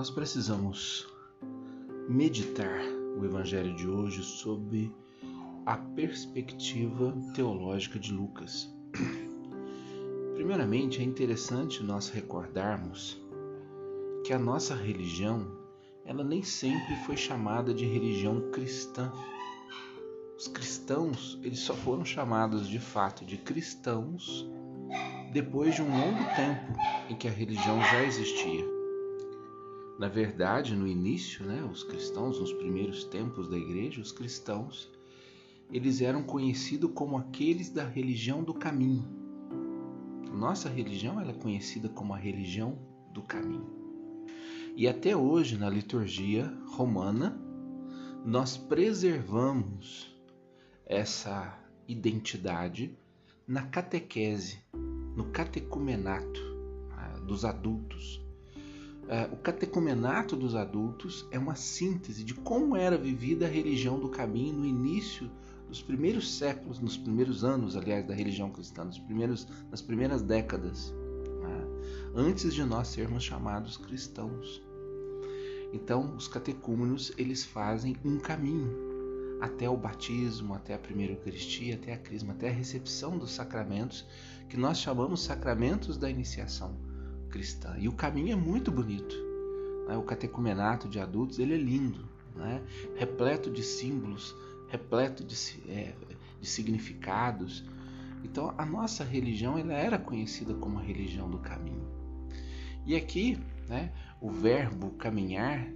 nós precisamos meditar o Evangelho de hoje sob a perspectiva teológica de Lucas. Primeiramente, é interessante nós recordarmos que a nossa religião, ela nem sempre foi chamada de religião cristã. Os cristãos, eles só foram chamados de fato de cristãos depois de um longo tempo em que a religião já existia. Na verdade, no início, né, os cristãos, nos primeiros tempos da igreja, os cristãos, eles eram conhecidos como aqueles da religião do caminho. Nossa religião é conhecida como a religião do caminho. E até hoje, na liturgia romana, nós preservamos essa identidade na catequese, no catecumenato ah, dos adultos, o catecumenato dos adultos é uma síntese de como era vivida a religião do caminho no início dos primeiros séculos, nos primeiros anos, aliás, da religião cristã, nos primeiros, nas primeiras décadas, né? antes de nós sermos chamados cristãos. Então, os catecúmenos eles fazem um caminho até o batismo, até a primeira Eucaristia, até a crisma, até a recepção dos sacramentos, que nós chamamos sacramentos da iniciação cristã. E o caminho é muito bonito. Né? O catecumenato de adultos ele é lindo, né? repleto de símbolos, repleto de, é, de significados. Então a nossa religião ela era conhecida como a religião do caminho. E aqui, né, o verbo caminhar,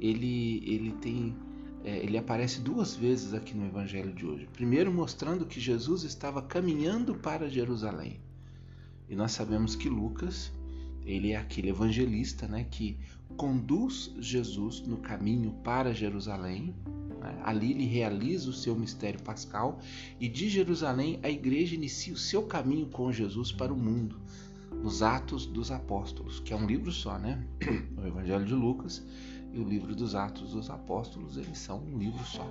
ele, ele tem é, ele aparece duas vezes aqui no Evangelho de hoje. Primeiro, mostrando que Jesus estava caminhando para Jerusalém. E nós sabemos que Lucas ele é aquele evangelista né, que conduz Jesus no caminho para Jerusalém. Né? Ali ele realiza o seu mistério pascal e de Jerusalém a igreja inicia o seu caminho com Jesus para o mundo, nos Atos dos Apóstolos, que é um livro só, né? O Evangelho de Lucas e o livro dos Atos dos Apóstolos, eles são um livro só.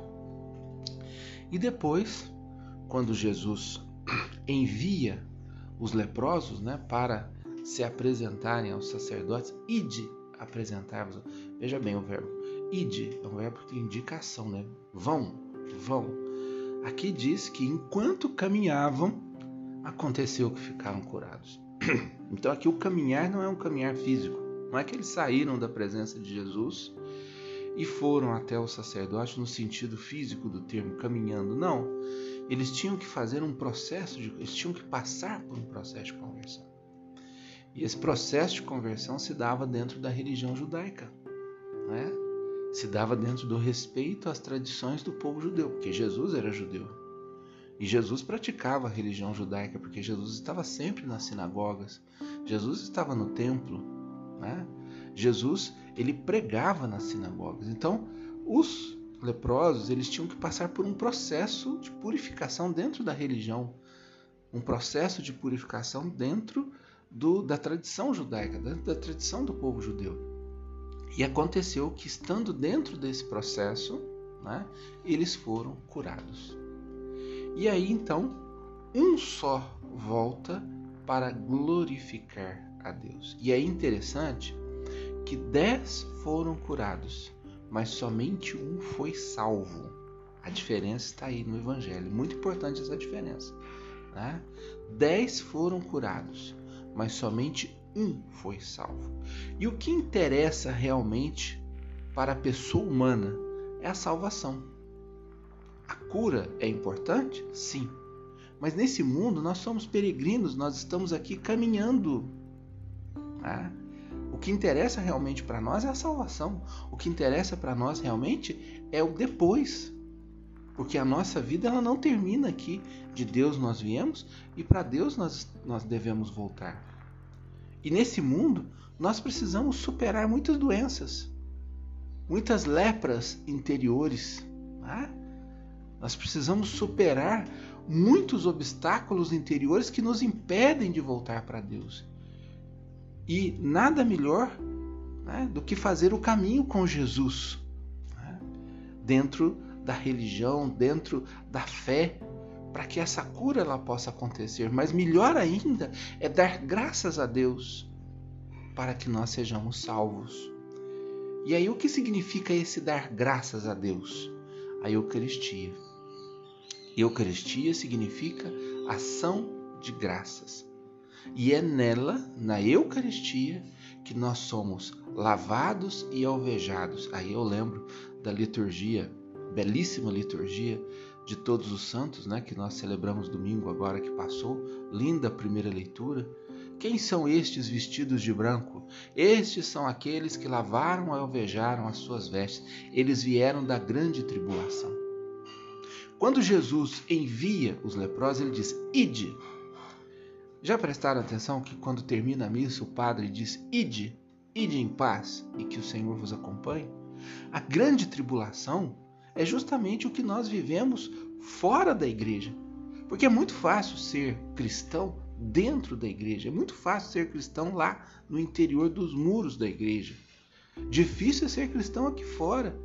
E depois, quando Jesus envia os leprosos né, para se apresentarem aos sacerdotes, ide apresentar-vos. Veja bem o verbo. Ide é um verbo que tem indicação, né? Vão, vão. Aqui diz que enquanto caminhavam, aconteceu que ficaram curados. Então aqui o caminhar não é um caminhar físico. Não é que eles saíram da presença de Jesus e foram até o sacerdote no sentido físico do termo, caminhando. Não. Eles tinham que fazer um processo de. Eles tinham que passar por um processo de conversão. E esse processo de conversão se dava dentro da religião judaica, né? se dava dentro do respeito às tradições do povo judeu, porque Jesus era judeu. E Jesus praticava a religião judaica, porque Jesus estava sempre nas sinagogas, Jesus estava no templo, né? Jesus ele pregava nas sinagogas. Então, os leprosos eles tinham que passar por um processo de purificação dentro da religião, um processo de purificação dentro do, da tradição judaica, da, da tradição do povo judeu. E aconteceu que, estando dentro desse processo, né, eles foram curados. E aí então, um só volta para glorificar a Deus. E é interessante que dez foram curados, mas somente um foi salvo. A diferença está aí no Evangelho. Muito importante essa diferença. Né? Dez foram curados, mas somente um foi salvo. E o que interessa realmente para a pessoa humana é a salvação. A cura é importante? Sim. Mas nesse mundo nós somos peregrinos, nós estamos aqui caminhando. Né? O que interessa realmente para nós é a salvação. O que interessa para nós realmente é o depois. Porque a nossa vida ela não termina aqui. De Deus nós viemos e para Deus nós, nós devemos voltar. E nesse mundo nós precisamos superar muitas doenças, muitas lepras interiores. Né? Nós precisamos superar muitos obstáculos interiores que nos impedem de voltar para Deus. E nada melhor né, do que fazer o caminho com Jesus, né? dentro da religião, dentro da fé, para que essa cura ela possa acontecer. Mas melhor ainda é dar graças a Deus para que nós sejamos salvos. E aí, o que significa esse dar graças a Deus? A Eucaristia. Eucaristia significa ação de graças. E é nela, na Eucaristia, que nós somos lavados e alvejados. Aí eu lembro da liturgia, belíssima liturgia de Todos os Santos, né, que nós celebramos domingo agora que passou, linda primeira leitura. Quem são estes vestidos de branco? Estes são aqueles que lavaram e alvejaram as suas vestes. Eles vieram da grande tribulação. Quando Jesus envia os leprosos, ele diz: Ide. Já prestaram atenção que quando termina a missa, o padre diz: Ide, ide em paz e que o Senhor vos acompanhe? A grande tribulação é justamente o que nós vivemos fora da igreja. Porque é muito fácil ser cristão dentro da igreja. É muito fácil ser cristão lá no interior dos muros da igreja. Difícil é ser cristão aqui fora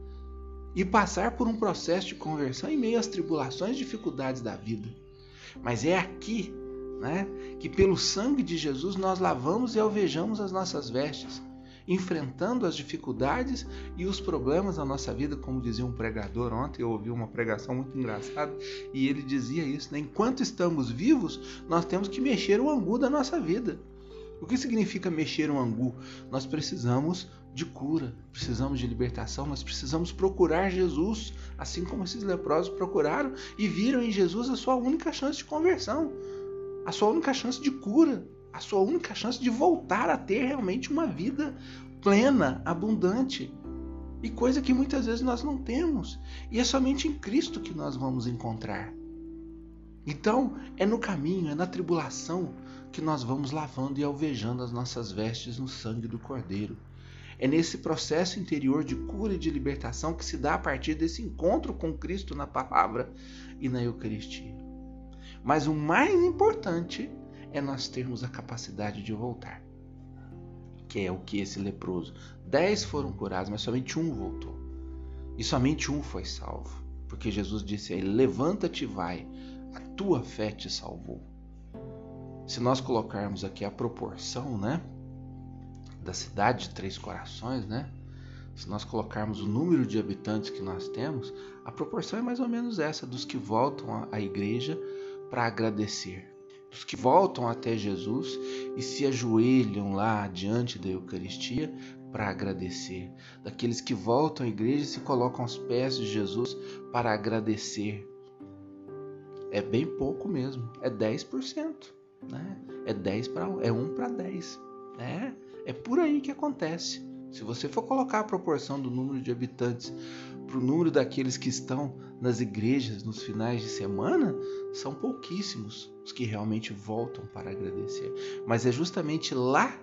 e passar por um processo de conversão em meio às tribulações e dificuldades da vida. Mas é aqui, né, que pelo sangue de Jesus nós lavamos e alvejamos as nossas vestes enfrentando as dificuldades e os problemas da nossa vida, como dizia um pregador ontem, eu ouvi uma pregação muito engraçada e ele dizia isso, né? Enquanto estamos vivos, nós temos que mexer o angu da nossa vida. O que significa mexer um angu? Nós precisamos de cura, precisamos de libertação, nós precisamos procurar Jesus, assim como esses leprosos procuraram e viram em Jesus a sua única chance de conversão, a sua única chance de cura, a sua única chance de voltar a ter realmente uma vida plena, abundante. E coisa que muitas vezes nós não temos. E é somente em Cristo que nós vamos encontrar. Então, é no caminho, é na tribulação que nós vamos lavando e alvejando as nossas vestes no sangue do Cordeiro. É nesse processo interior de cura e de libertação que se dá a partir desse encontro com Cristo na palavra e na Eucaristia. Mas o mais importante é nós termos a capacidade de voltar. Que é o que esse leproso. Dez foram curados, mas somente um voltou. E somente um foi salvo. Porque Jesus disse a ele: Levanta-te e vai, a tua fé te salvou. Se nós colocarmos aqui a proporção, né? Da cidade de Três Corações, né? Se nós colocarmos o número de habitantes que nós temos, a proporção é mais ou menos essa dos que voltam à igreja para agradecer dos que voltam até Jesus e se ajoelham lá diante da Eucaristia para agradecer, daqueles que voltam à igreja e se colocam aos pés de Jesus para agradecer. É bem pouco mesmo, é 10%, né? É 10 para é 1 para 10, né? É por aí que acontece. Se você for colocar a proporção do número de habitantes para o número daqueles que estão nas igrejas nos finais de semana, são pouquíssimos os que realmente voltam para agradecer. Mas é justamente lá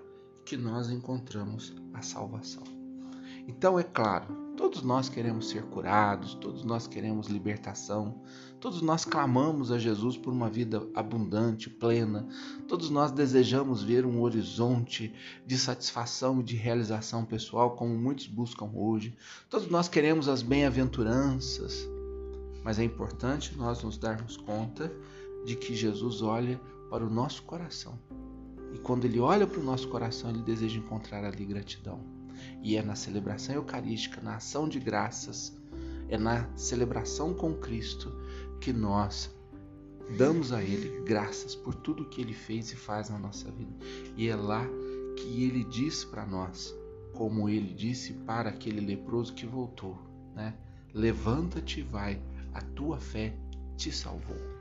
que nós encontramos a salvação. Então, é claro, todos nós queremos ser curados, todos nós queremos libertação, todos nós clamamos a Jesus por uma vida abundante, plena, todos nós desejamos ver um horizonte de satisfação e de realização pessoal, como muitos buscam hoje, todos nós queremos as bem-aventuranças, mas é importante nós nos darmos conta de que Jesus olha para o nosso coração. E quando ele olha para o nosso coração, ele deseja encontrar ali gratidão. E é na celebração eucarística, na ação de graças, é na celebração com Cristo que nós damos a Ele graças por tudo que Ele fez e faz na nossa vida. E é lá que Ele diz para nós, como Ele disse para aquele leproso que voltou, né? Levanta-te vai, a tua fé te salvou.